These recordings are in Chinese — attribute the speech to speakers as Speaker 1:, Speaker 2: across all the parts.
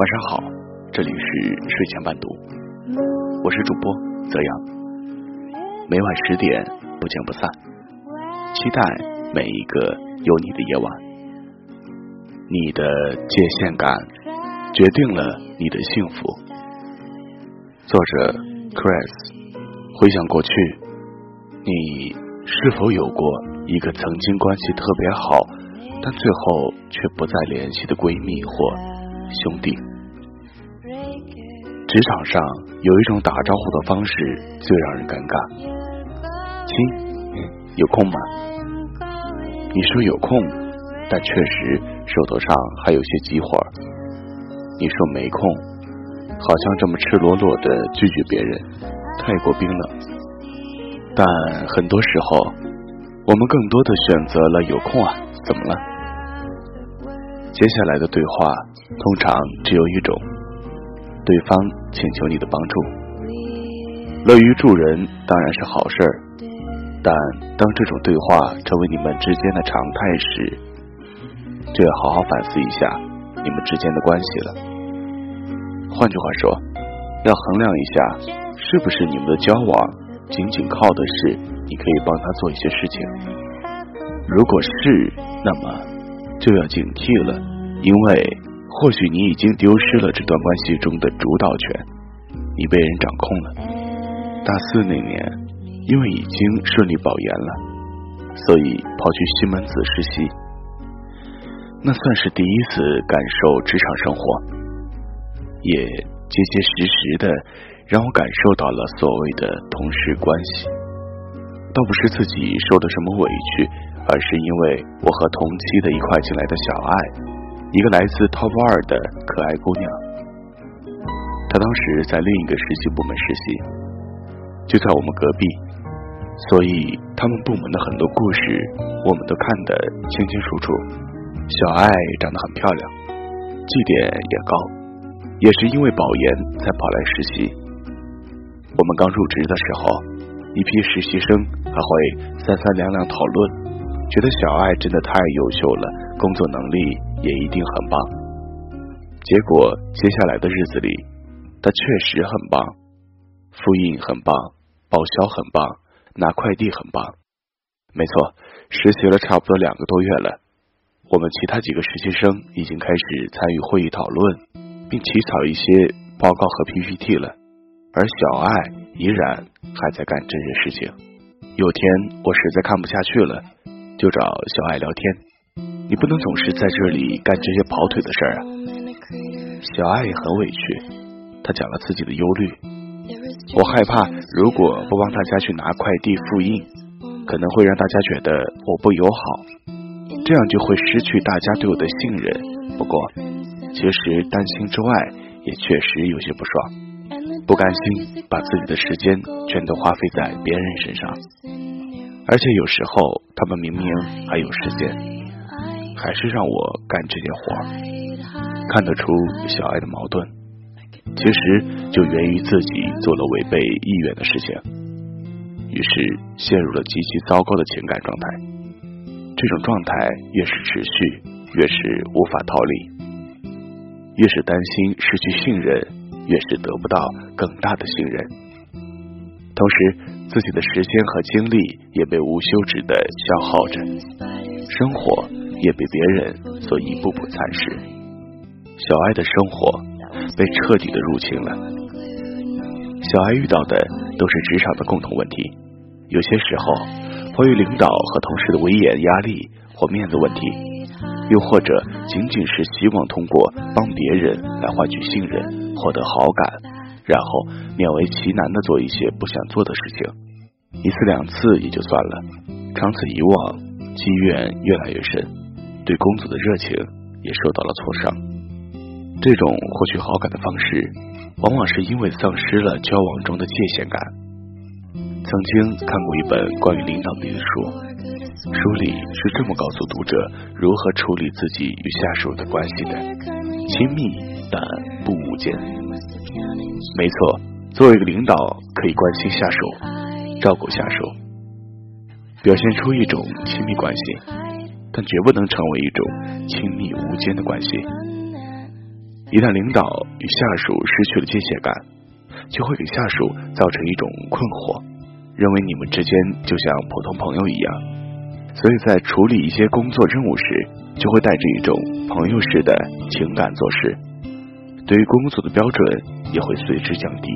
Speaker 1: 晚上好，这里是睡前伴读，我是主播泽阳，每晚十点不见不散，期待每一个有你的夜晚。你的界限感决定了你的幸福。作者 Chris，回想过去，你是否有过一个曾经关系特别好，但最后却不再联系的闺蜜或？兄弟，职场上有一种打招呼的方式最让人尴尬。亲，有空吗？你说有空，但确实手头上还有些急活儿。你说没空，好像这么赤裸裸的拒绝别人，太过冰冷。但很多时候，我们更多的选择了有空啊，怎么了？接下来的对话通常只有一种：对方请求你的帮助。乐于助人当然是好事儿，但当这种对话成为你们之间的常态时，就要好好反思一下你们之间的关系了。换句话说，要衡量一下是不是你们的交往仅仅靠的是你可以帮他做一些事情。如果是，那么。就要警惕了，因为或许你已经丢失了这段关系中的主导权，你被人掌控了。大四那年，因为已经顺利保研了，所以跑去西门子实习，那算是第一次感受职场生活，也结结实实的让我感受到了所谓的同事关系。倒不是自己受了什么委屈。而是因为我和同期的一块进来的小爱，一个来自 Top 二的可爱姑娘，她当时在另一个实习部门实习，就在我们隔壁，所以他们部门的很多故事我们都看得清清楚楚。小爱长得很漂亮，绩点也高，也是因为保研才跑来实习。我们刚入职的时候，一批实习生还会三三两两讨论。觉得小爱真的太优秀了，工作能力也一定很棒。结果接下来的日子里，他确实很棒，复印很棒，报销很棒，拿快递很棒。没错，实习了差不多两个多月了。我们其他几个实习生已经开始参与会议讨论，并起草一些报告和 PPT 了，而小爱依然还在干这些事情。有天我实在看不下去了。就找小爱聊天，你不能总是在这里干这些跑腿的事儿啊。小爱也很委屈，她讲了自己的忧虑。我害怕，如果不帮大家去拿快递复印，可能会让大家觉得我不友好，这样就会失去大家对我的信任。不过，其实担心之外，也确实有些不爽，不甘心把自己的时间全都花费在别人身上。而且有时候他们明明还有时间，还是让我干这些活看得出小爱的矛盾，其实就源于自己做了违背意愿的事情，于是陷入了极其糟糕的情感状态。这种状态越是持续，越是无法逃离，越是担心失去信任，越是得不到更大的信任，同时。自己的时间和精力也被无休止的消耗着，生活也被别人所一步步蚕食。小爱的生活被彻底的入侵了。小爱遇到的都是职场的共同问题，有些时候迫于领导和同事的威严压力或面子问题，又或者仅仅是希望通过帮别人来换取信任、获得好感。然后勉为其难的做一些不想做的事情，一次两次也就算了，长此以往，积怨越来越深，对工作的热情也受到了挫伤。这种获取好感的方式，往往是因为丧失了交往中的界限感。曾经看过一本关于领导力的书，书里是这么告诉读者如何处理自己与下属的关系的：亲密但不无间。没错，作为一个领导，可以关心下属，照顾下属，表现出一种亲密关系，但绝不能成为一种亲密无间的关系。一旦领导与下属失去了界限感，就会给下属造成一种困惑，认为你们之间就像普通朋友一样，所以在处理一些工作任务时，就会带着一种朋友式的情感做事，对于工作的标准也会随之降低。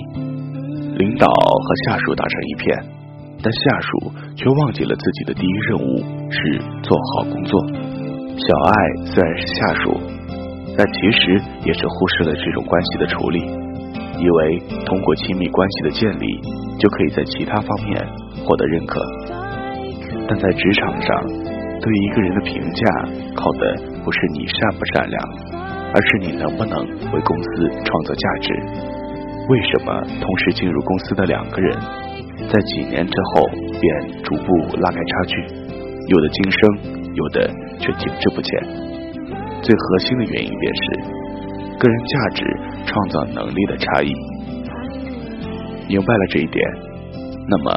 Speaker 1: 领导和下属打成一片，但下属却忘记了自己的第一任务是做好工作。小爱虽然是下属。但其实也是忽视了这种关系的处理，以为通过亲密关系的建立，就可以在其他方面获得认可。但在职场上，对一个人的评价靠的不是你善不善良，而是你能不能为公司创造价值。为什么同时进入公司的两个人，在几年之后便逐步拉开差距？有的晋升，有的却停滞不前。最核心的原因便是个人价值创造能力的差异。明白了这一点，那么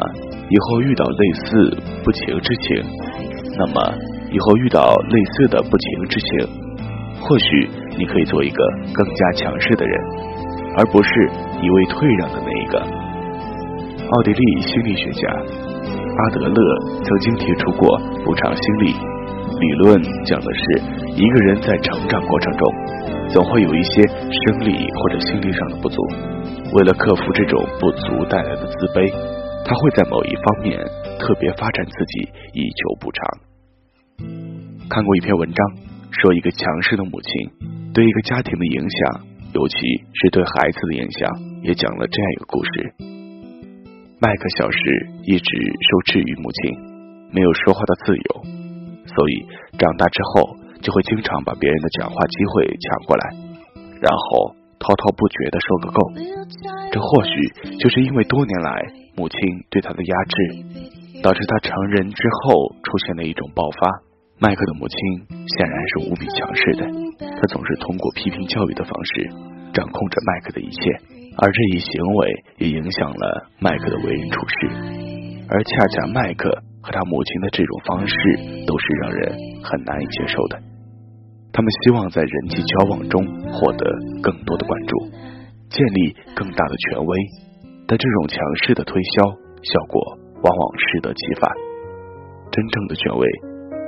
Speaker 1: 以后遇到类似不情之情，那么以后遇到类似的不情之情，或许你可以做一个更加强势的人，而不是一味退让的那一个。奥地利心理学家阿德勒曾经提出过补偿心理。理论讲的是，一个人在成长过程中，总会有一些生理或者心理上的不足。为了克服这种不足带来的自卑，他会在某一方面特别发展自己，以求补偿。看过一篇文章，说一个强势的母亲对一个家庭的影响，尤其是对孩子的影响，也讲了这样一个故事：麦克小时一直受制于母亲，没有说话的自由。所以长大之后，就会经常把别人的讲话机会抢过来，然后滔滔不绝的说个够。这或许就是因为多年来母亲对他的压制，导致他成人之后出现了一种爆发。麦克的母亲显然是无比强势的，她总是通过批评教育的方式掌控着麦克的一切，而这一行为也影响了麦克的为人处事。而恰恰麦克。和他母亲的这种方式都是让人很难以接受的。他们希望在人际交往中获得更多的关注，建立更大的权威，但这种强势的推销效果往往适得其反。真正的权威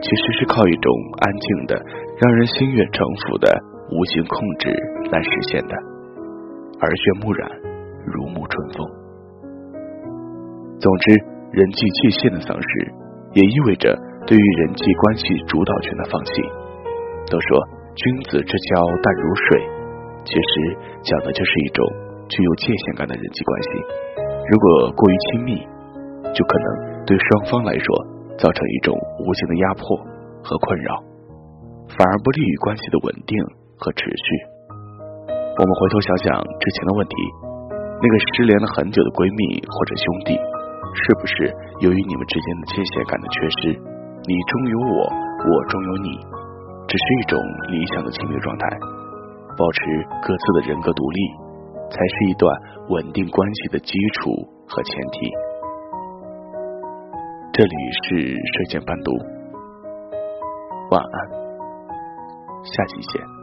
Speaker 1: 其实是靠一种安静的、让人心悦诚服的无形控制来实现的。耳濡目染，如沐春风。总之。人际界限的丧失，也意味着对于人际关系主导权的放弃。都说君子之交淡如水，其实讲的就是一种具有界限感的人际关系。如果过于亲密，就可能对双方来说造成一种无形的压迫和困扰，反而不利于关系的稳定和持续。我们回头想想之前的问题，那个失联了很久的闺蜜或者兄弟。是不是由于你们之间的界限感的缺失，你中有我，我中有你，只是一种理想的亲密状态？保持各自的人格独立，才是一段稳定关系的基础和前提。这里是睡前伴读，晚安，下期见。